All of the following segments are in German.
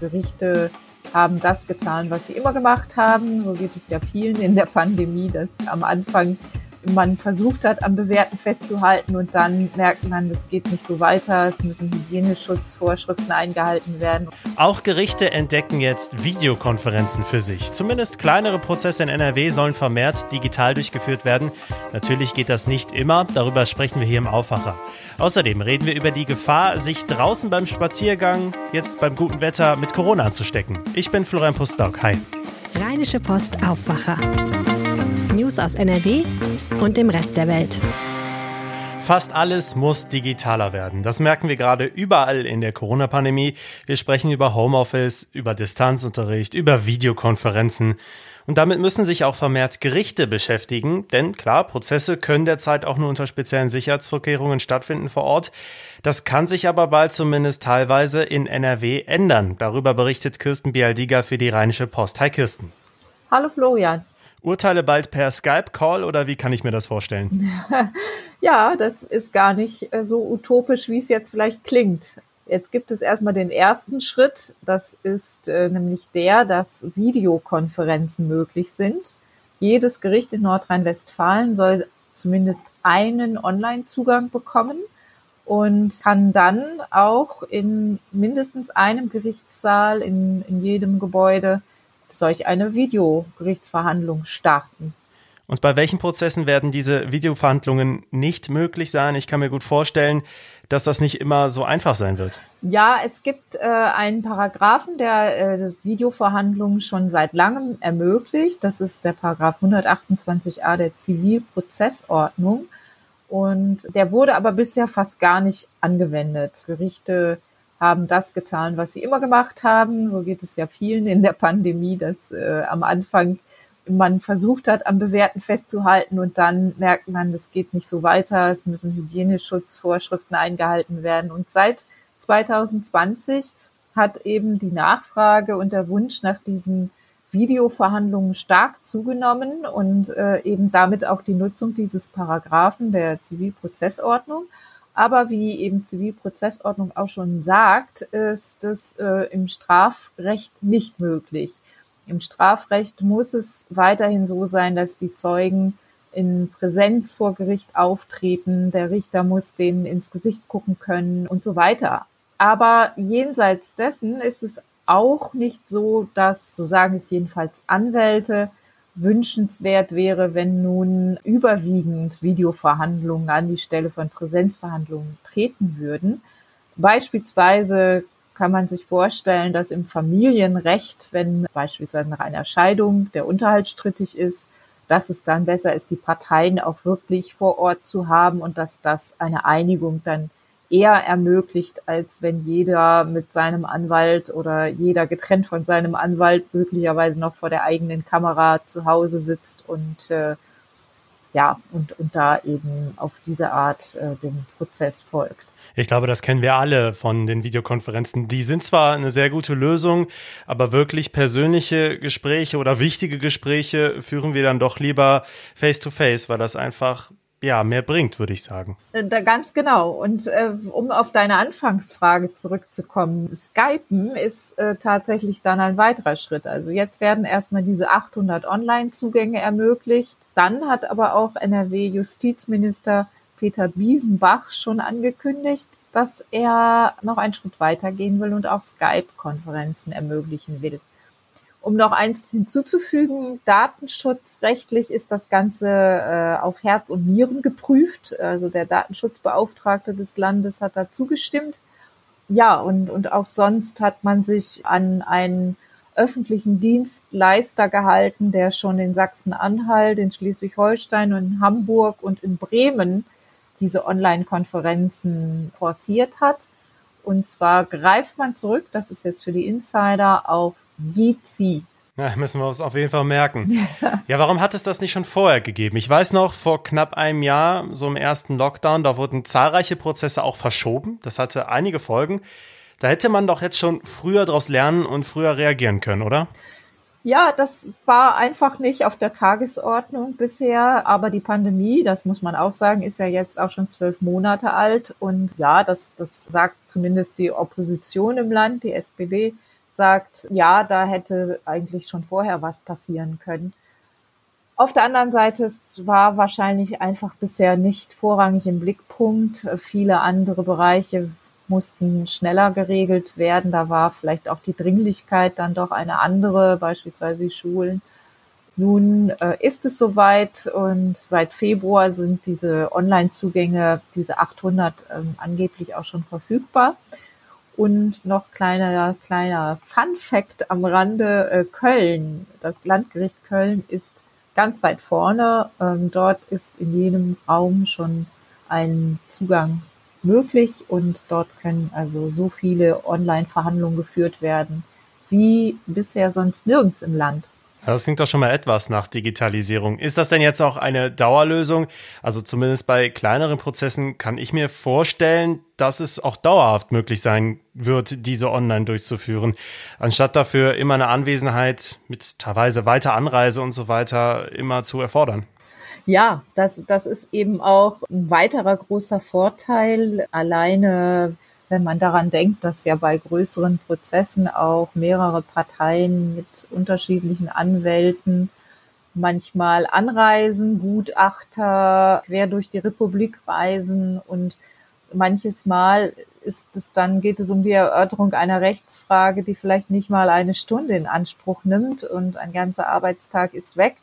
Gerichte haben das getan, was sie immer gemacht haben. So geht es ja vielen in der Pandemie, dass am Anfang man versucht hat, am Bewährten festzuhalten und dann merkt man, das geht nicht so weiter. Es müssen Hygieneschutzvorschriften eingehalten werden. Auch Gerichte entdecken jetzt Videokonferenzen für sich. Zumindest kleinere Prozesse in NRW sollen vermehrt digital durchgeführt werden. Natürlich geht das nicht immer. Darüber sprechen wir hier im Aufwacher. Außerdem reden wir über die Gefahr, sich draußen beim Spaziergang, jetzt beim guten Wetter, mit Corona anzustecken. Ich bin Florian Pustdock. Hi. Rheinische Post Aufwacher. News aus NRW und dem Rest der Welt. Fast alles muss digitaler werden. Das merken wir gerade überall in der Corona-Pandemie. Wir sprechen über Homeoffice, über Distanzunterricht, über Videokonferenzen. Und damit müssen sich auch vermehrt Gerichte beschäftigen, denn klar, Prozesse können derzeit auch nur unter speziellen Sicherheitsvorkehrungen stattfinden vor Ort. Das kann sich aber bald zumindest teilweise in NRW ändern. Darüber berichtet Kirsten Bialdiger für die Rheinische Post. Hi Kirsten. Hallo Florian. Urteile bald per Skype-Call oder wie kann ich mir das vorstellen? ja, das ist gar nicht äh, so utopisch, wie es jetzt vielleicht klingt. Jetzt gibt es erstmal den ersten Schritt. Das ist äh, nämlich der, dass Videokonferenzen möglich sind. Jedes Gericht in Nordrhein-Westfalen soll zumindest einen Online-Zugang bekommen und kann dann auch in mindestens einem Gerichtssaal in, in jedem Gebäude solch eine Videogerichtsverhandlung starten. Und bei welchen Prozessen werden diese Videoverhandlungen nicht möglich sein? Ich kann mir gut vorstellen, dass das nicht immer so einfach sein wird. Ja, es gibt äh, einen Paragraphen, der äh, Videoverhandlungen schon seit langem ermöglicht. Das ist der Paragraph 128a der Zivilprozessordnung. Und der wurde aber bisher fast gar nicht angewendet. Gerichte haben das getan, was sie immer gemacht haben. So geht es ja vielen in der Pandemie, dass äh, am Anfang man versucht hat, am Bewährten festzuhalten und dann merkt man, das geht nicht so weiter. Es müssen Hygieneschutzvorschriften eingehalten werden. Und seit 2020 hat eben die Nachfrage und der Wunsch nach diesen Videoverhandlungen stark zugenommen und äh, eben damit auch die Nutzung dieses Paragraphen der Zivilprozessordnung. Aber wie eben Zivilprozessordnung auch schon sagt, ist es äh, im Strafrecht nicht möglich. Im Strafrecht muss es weiterhin so sein, dass die Zeugen in Präsenz vor Gericht auftreten, der Richter muss denen ins Gesicht gucken können und so weiter. Aber jenseits dessen ist es auch nicht so, dass, so sagen es jedenfalls Anwälte, wünschenswert wäre, wenn nun überwiegend Videoverhandlungen an die Stelle von Präsenzverhandlungen treten würden. Beispielsweise kann man sich vorstellen, dass im Familienrecht, wenn beispielsweise nach einer Scheidung der Unterhalt strittig ist, dass es dann besser ist, die Parteien auch wirklich vor Ort zu haben und dass das eine Einigung dann eher ermöglicht, als wenn jeder mit seinem Anwalt oder jeder getrennt von seinem Anwalt möglicherweise noch vor der eigenen Kamera zu Hause sitzt und äh, ja und und da eben auf diese Art äh, den Prozess folgt. Ich glaube, das kennen wir alle von den Videokonferenzen. Die sind zwar eine sehr gute Lösung, aber wirklich persönliche Gespräche oder wichtige Gespräche führen wir dann doch lieber face to face, weil das einfach ja, mehr bringt, würde ich sagen. Äh, da, ganz genau. Und äh, um auf deine Anfangsfrage zurückzukommen, Skypen ist äh, tatsächlich dann ein weiterer Schritt. Also jetzt werden erstmal diese 800 Online-Zugänge ermöglicht. Dann hat aber auch NRW-Justizminister Peter Biesenbach schon angekündigt, dass er noch einen Schritt weitergehen will und auch Skype-Konferenzen ermöglichen will. Um noch eins hinzuzufügen, datenschutzrechtlich ist das Ganze äh, auf Herz und Nieren geprüft. Also der Datenschutzbeauftragte des Landes hat da zugestimmt. Ja, und, und auch sonst hat man sich an einen öffentlichen Dienstleister gehalten, der schon in Sachsen-Anhalt, in Schleswig-Holstein und in Hamburg und in Bremen diese Online-Konferenzen forciert hat. Und zwar greift man zurück, das ist jetzt für die Insider, auf Jitsi. Ja, müssen wir uns auf jeden Fall merken. Ja, warum hat es das nicht schon vorher gegeben? Ich weiß noch, vor knapp einem Jahr, so im ersten Lockdown, da wurden zahlreiche Prozesse auch verschoben. Das hatte einige Folgen. Da hätte man doch jetzt schon früher daraus lernen und früher reagieren können, oder? Ja, das war einfach nicht auf der Tagesordnung bisher. Aber die Pandemie, das muss man auch sagen, ist ja jetzt auch schon zwölf Monate alt. Und ja, das, das sagt zumindest die Opposition im Land, die SPD, sagt, ja, da hätte eigentlich schon vorher was passieren können. Auf der anderen Seite, es war wahrscheinlich einfach bisher nicht vorrangig im Blickpunkt. Viele andere Bereiche mussten schneller geregelt werden. Da war vielleicht auch die Dringlichkeit dann doch eine andere, beispielsweise die Schulen. Nun äh, ist es soweit und seit Februar sind diese Online-Zugänge, diese 800 ähm, angeblich auch schon verfügbar. Und noch kleiner, kleiner Fun Fact am Rande, äh, Köln, das Landgericht Köln ist ganz weit vorne. Ähm, dort ist in jedem Raum schon ein Zugang möglich und dort können also so viele Online-Verhandlungen geführt werden wie bisher sonst nirgends im Land. Das klingt doch schon mal etwas nach Digitalisierung. Ist das denn jetzt auch eine Dauerlösung? Also zumindest bei kleineren Prozessen kann ich mir vorstellen, dass es auch dauerhaft möglich sein wird, diese online durchzuführen, anstatt dafür immer eine Anwesenheit mit teilweise weiter Anreise und so weiter immer zu erfordern. Ja, das, das ist eben auch ein weiterer großer Vorteil. Alleine wenn man daran denkt, dass ja bei größeren Prozessen auch mehrere Parteien mit unterschiedlichen Anwälten manchmal anreisen, Gutachter quer durch die Republik reisen und manches Mal ist es dann, geht es um die Erörterung einer Rechtsfrage, die vielleicht nicht mal eine Stunde in Anspruch nimmt und ein ganzer Arbeitstag ist weg.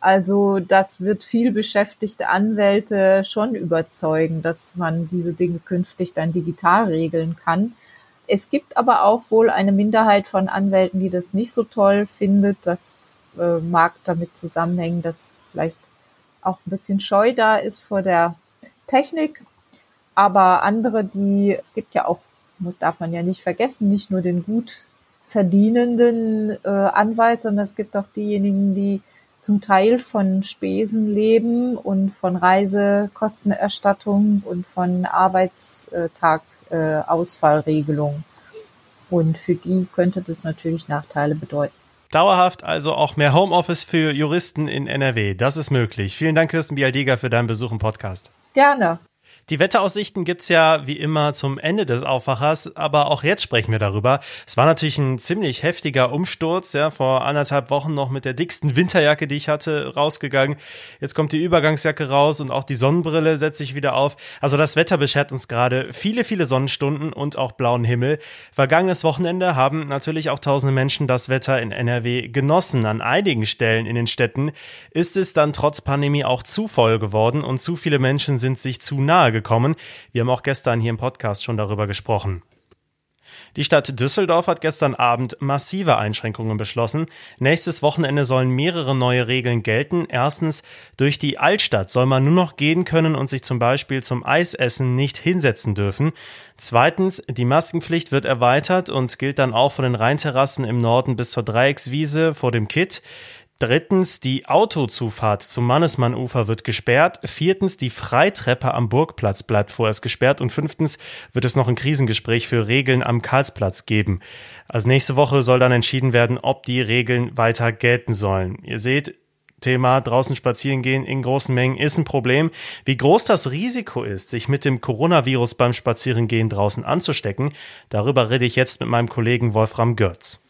Also das wird viel beschäftigte Anwälte schon überzeugen, dass man diese Dinge künftig dann digital regeln kann. Es gibt aber auch wohl eine Minderheit von Anwälten, die das nicht so toll findet. Das äh, mag damit zusammenhängen, dass vielleicht auch ein bisschen Scheu da ist vor der Technik. Aber andere, die, es gibt ja auch, darf man ja nicht vergessen, nicht nur den gut verdienenden äh, Anwalt, sondern es gibt auch diejenigen, die zum Teil von Spesen leben und von Reisekostenerstattung und von Arbeitstagausfallregelung. Und für die könnte das natürlich Nachteile bedeuten. Dauerhaft also auch mehr Homeoffice für Juristen in NRW. Das ist möglich. Vielen Dank, Kirsten Bialdiga, für deinen Besuch im Podcast. Gerne. Die Wetteraussichten gibt's ja wie immer zum Ende des Aufwachers, aber auch jetzt sprechen wir darüber. Es war natürlich ein ziemlich heftiger Umsturz, ja, vor anderthalb Wochen noch mit der dicksten Winterjacke, die ich hatte, rausgegangen. Jetzt kommt die Übergangsjacke raus und auch die Sonnenbrille setzt sich wieder auf. Also das Wetter beschert uns gerade viele, viele Sonnenstunden und auch blauen Himmel. Vergangenes Wochenende haben natürlich auch tausende Menschen das Wetter in NRW genossen. An einigen Stellen in den Städten ist es dann trotz Pandemie auch zu voll geworden und zu viele Menschen sind sich zu nahe gekommen. Wir haben auch gestern hier im Podcast schon darüber gesprochen. Die Stadt Düsseldorf hat gestern Abend massive Einschränkungen beschlossen. Nächstes Wochenende sollen mehrere neue Regeln gelten. Erstens, durch die Altstadt soll man nur noch gehen können und sich zum Beispiel zum Eisessen nicht hinsetzen dürfen. Zweitens, die Maskenpflicht wird erweitert und gilt dann auch von den Rheinterrassen im Norden bis zur Dreieckswiese vor dem Kitt. Drittens, die Autozufahrt zum Mannesmannufer wird gesperrt. Viertens, die Freitreppe am Burgplatz bleibt vorerst gesperrt. Und fünftens wird es noch ein Krisengespräch für Regeln am Karlsplatz geben. Also nächste Woche soll dann entschieden werden, ob die Regeln weiter gelten sollen. Ihr seht, Thema draußen spazieren gehen in großen Mengen ist ein Problem. Wie groß das Risiko ist, sich mit dem Coronavirus beim Spazierengehen draußen anzustecken, darüber rede ich jetzt mit meinem Kollegen Wolfram Görz.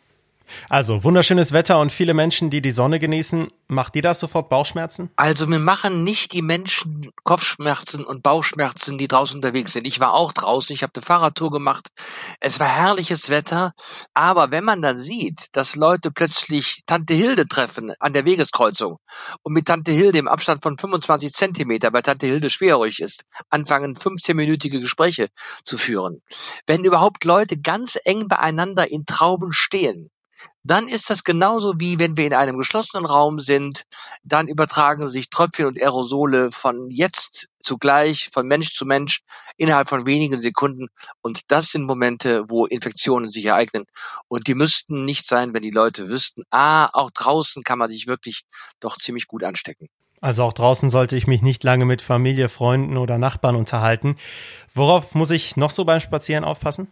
Also wunderschönes Wetter und viele Menschen, die die Sonne genießen. Macht dir das sofort Bauchschmerzen? Also mir machen nicht die Menschen Kopfschmerzen und Bauchschmerzen, die draußen unterwegs sind. Ich war auch draußen, ich habe eine Fahrradtour gemacht. Es war herrliches Wetter, aber wenn man dann sieht, dass Leute plötzlich Tante Hilde treffen an der Wegeskreuzung und mit Tante Hilde im Abstand von 25 Zentimeter, weil Tante Hilde schwerhörig ist, anfangen 15-minütige Gespräche zu führen. Wenn überhaupt Leute ganz eng beieinander in Trauben stehen, dann ist das genauso wie wenn wir in einem geschlossenen Raum sind, dann übertragen sich Tröpfchen und Aerosole von jetzt zugleich, von Mensch zu Mensch innerhalb von wenigen Sekunden. Und das sind Momente, wo Infektionen sich ereignen. Und die müssten nicht sein, wenn die Leute wüssten, ah, auch draußen kann man sich wirklich doch ziemlich gut anstecken. Also auch draußen sollte ich mich nicht lange mit Familie, Freunden oder Nachbarn unterhalten. Worauf muss ich noch so beim Spazieren aufpassen?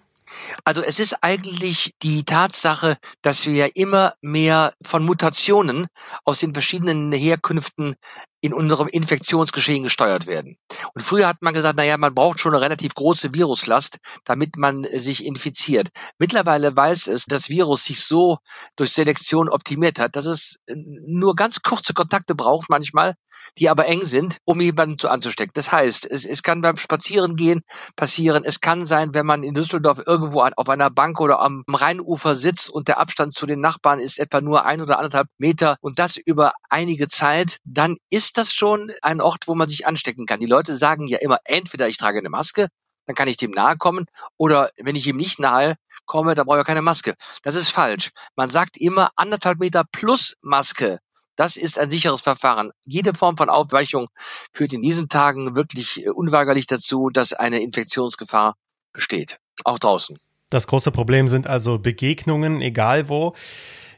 Also es ist eigentlich die Tatsache, dass wir ja immer mehr von Mutationen aus den verschiedenen Herkünften in unserem Infektionsgeschehen gesteuert werden. Und früher hat man gesagt, naja, man braucht schon eine relativ große Viruslast, damit man sich infiziert. Mittlerweile weiß es, das Virus sich so durch Selektion optimiert hat, dass es nur ganz kurze Kontakte braucht manchmal, die aber eng sind, um jemanden zu anzustecken. Das heißt, es, es kann beim Spazierengehen passieren. Es kann sein, wenn man in Düsseldorf irgendwo auf einer Bank oder am Rheinufer sitzt und der Abstand zu den Nachbarn ist etwa nur ein oder anderthalb Meter und das über einige Zeit, dann ist das schon ein Ort, wo man sich anstecken kann. Die Leute sagen ja immer, entweder ich trage eine Maske, dann kann ich dem nahe kommen, oder wenn ich ihm nicht nahe komme, dann brauche ich keine Maske. Das ist falsch. Man sagt immer anderthalb Meter plus Maske. Das ist ein sicheres Verfahren. Jede Form von Aufweichung führt in diesen Tagen wirklich äh, unweigerlich dazu, dass eine Infektionsgefahr besteht. Auch draußen. Das große Problem sind also Begegnungen, egal wo.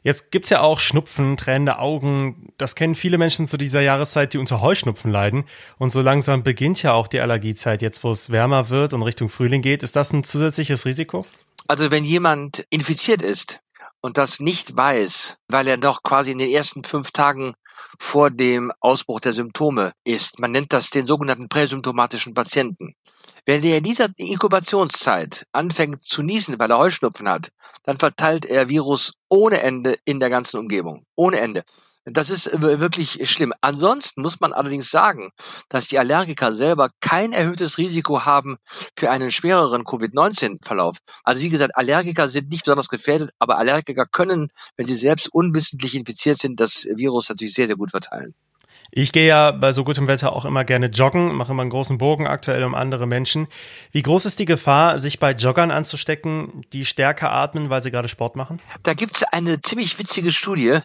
Jetzt gibt's ja auch Schnupfen, tränende Augen. Das kennen viele Menschen zu dieser Jahreszeit, die unter Heuschnupfen leiden. Und so langsam beginnt ja auch die Allergiezeit. Jetzt, wo es wärmer wird und Richtung Frühling geht, ist das ein zusätzliches Risiko? Also wenn jemand infiziert ist, und das nicht weiß, weil er doch quasi in den ersten fünf Tagen vor dem Ausbruch der Symptome ist. Man nennt das den sogenannten präsymptomatischen Patienten. Wenn er in dieser Inkubationszeit anfängt zu niesen, weil er Heuschnupfen hat, dann verteilt er Virus ohne Ende in der ganzen Umgebung. Ohne Ende. Das ist äh, wirklich schlimm. Ansonsten muss man allerdings sagen, dass die Allergiker selber kein erhöhtes Risiko haben für einen schwereren Covid-19-Verlauf. Also wie gesagt, Allergiker sind nicht besonders gefährdet, aber Allergiker können, wenn sie selbst unwissentlich infiziert sind, das Virus natürlich sehr, sehr gut verteilen. Ich gehe ja bei so gutem Wetter auch immer gerne joggen, mache immer einen großen Bogen aktuell um andere Menschen. Wie groß ist die Gefahr, sich bei Joggern anzustecken, die stärker atmen, weil sie gerade Sport machen? Da gibt's eine ziemlich witzige Studie.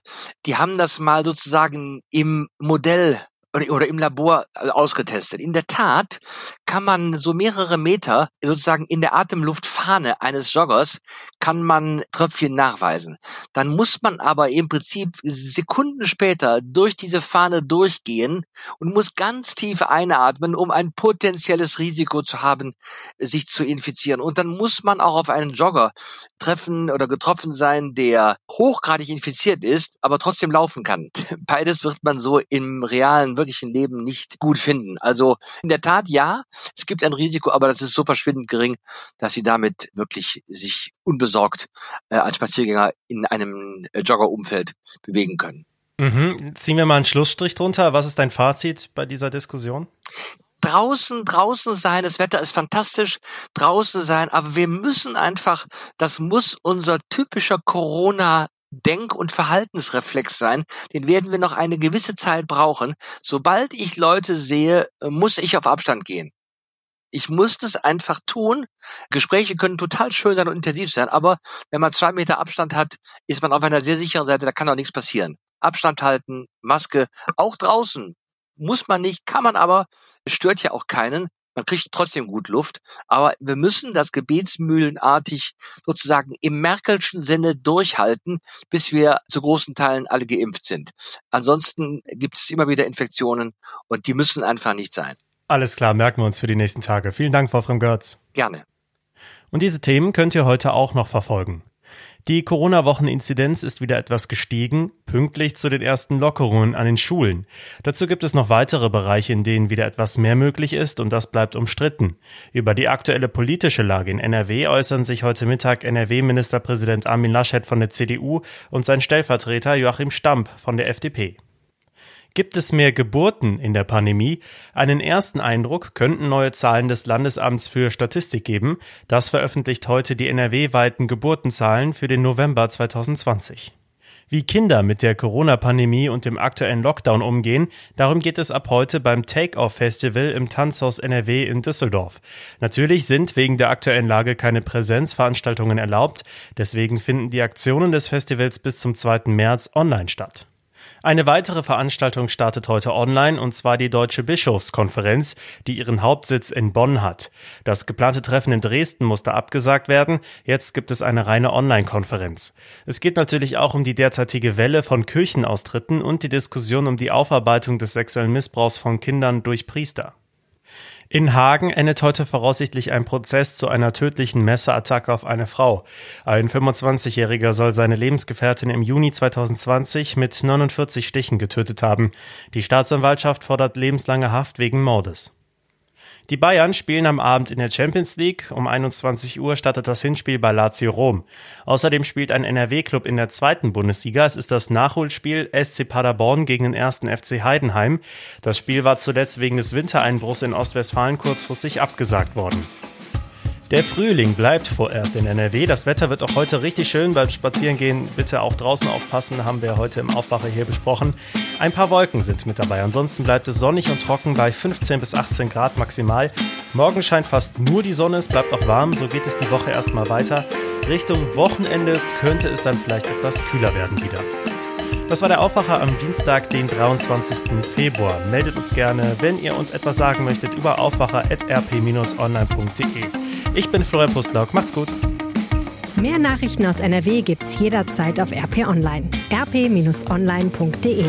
Die haben das mal sozusagen im Modell oder im Labor äh, ausgetestet. In der Tat kann man so mehrere Meter sozusagen in der Atemluftfahne eines Joggers kann man Tröpfchen nachweisen. Dann muss man aber im Prinzip Sekunden später durch diese Fahne durchgehen und muss ganz tief einatmen, um ein potenzielles Risiko zu haben, sich zu infizieren. Und dann muss man auch auf einen Jogger treffen oder getroffen sein, der hochgradig infiziert ist, aber trotzdem laufen kann. Beides wird man so im realen, wirklichen Leben nicht gut finden. Also in der Tat ja, es gibt ein Risiko, aber das ist so verschwindend gering, dass sie damit wirklich sich unbesorgt äh, als Spaziergänger in einem äh, Joggerumfeld bewegen können. Mhm. Ziehen wir mal einen Schlussstrich drunter. Was ist dein Fazit bei dieser Diskussion? draußen, draußen sein, das Wetter ist fantastisch, draußen sein, aber wir müssen einfach, das muss unser typischer Corona Denk- und Verhaltensreflex sein. Den werden wir noch eine gewisse Zeit brauchen. Sobald ich Leute sehe, muss ich auf Abstand gehen. Ich muss das einfach tun. Gespräche können total schön sein und intensiv sein, aber wenn man zwei Meter Abstand hat, ist man auf einer sehr sicheren Seite, da kann auch nichts passieren. Abstand halten, Maske, auch draußen. Muss man nicht, kann man aber, es stört ja auch keinen. Man kriegt trotzdem gut Luft, aber wir müssen das gebetsmühlenartig sozusagen im Merkelschen Sinne durchhalten, bis wir zu großen Teilen alle geimpft sind. Ansonsten gibt es immer wieder Infektionen und die müssen einfach nicht sein. Alles klar, merken wir uns für die nächsten Tage. Vielen Dank, Wolfram Görz. Gerne. Und diese Themen könnt ihr heute auch noch verfolgen. Die Corona-Wochen-Inzidenz ist wieder etwas gestiegen, pünktlich zu den ersten Lockerungen an den Schulen. Dazu gibt es noch weitere Bereiche, in denen wieder etwas mehr möglich ist und das bleibt umstritten. Über die aktuelle politische Lage in NRW äußern sich heute Mittag NRW-Ministerpräsident Armin Laschet von der CDU und sein Stellvertreter Joachim Stamp von der FDP. Gibt es mehr Geburten in der Pandemie? Einen ersten Eindruck könnten neue Zahlen des Landesamts für Statistik geben. Das veröffentlicht heute die NRW-weiten Geburtenzahlen für den November 2020. Wie Kinder mit der Corona-Pandemie und dem aktuellen Lockdown umgehen, darum geht es ab heute beim Take-Off-Festival im Tanzhaus NRW in Düsseldorf. Natürlich sind wegen der aktuellen Lage keine Präsenzveranstaltungen erlaubt, deswegen finden die Aktionen des Festivals bis zum 2. März online statt. Eine weitere Veranstaltung startet heute online und zwar die Deutsche Bischofskonferenz, die ihren Hauptsitz in Bonn hat. Das geplante Treffen in Dresden musste abgesagt werden. Jetzt gibt es eine reine Online-Konferenz. Es geht natürlich auch um die derzeitige Welle von Kirchenaustritten und die Diskussion um die Aufarbeitung des sexuellen Missbrauchs von Kindern durch Priester. In Hagen endet heute voraussichtlich ein Prozess zu einer tödlichen Messerattacke auf eine Frau. Ein 25-Jähriger soll seine Lebensgefährtin im Juni 2020 mit 49 Stichen getötet haben. Die Staatsanwaltschaft fordert lebenslange Haft wegen Mordes. Die Bayern spielen am Abend in der Champions League. Um 21 Uhr startet das Hinspiel bei Lazio Rom. Außerdem spielt ein NRW-Club in der zweiten Bundesliga. Es ist das Nachholspiel SC Paderborn gegen den ersten FC Heidenheim. Das Spiel war zuletzt wegen des Wintereinbruchs in Ostwestfalen kurzfristig abgesagt worden. Der Frühling bleibt vorerst in NRW. Das Wetter wird auch heute richtig schön. Beim Spazierengehen bitte auch draußen aufpassen, haben wir heute im Aufwacher hier besprochen. Ein paar Wolken sind mit dabei. Ansonsten bleibt es sonnig und trocken bei 15 bis 18 Grad maximal. Morgen scheint fast nur die Sonne, es bleibt auch warm. So geht es die Woche erstmal weiter. Richtung Wochenende könnte es dann vielleicht etwas kühler werden wieder. Das war der Aufwacher am Dienstag, den 23. Februar. Meldet uns gerne, wenn ihr uns etwas sagen möchtet über aufwacher.rp-online.de. Ich bin Florian Pustlauk. Macht's gut. Mehr Nachrichten aus NRW gibt's jederzeit auf RP Online. rp-online.de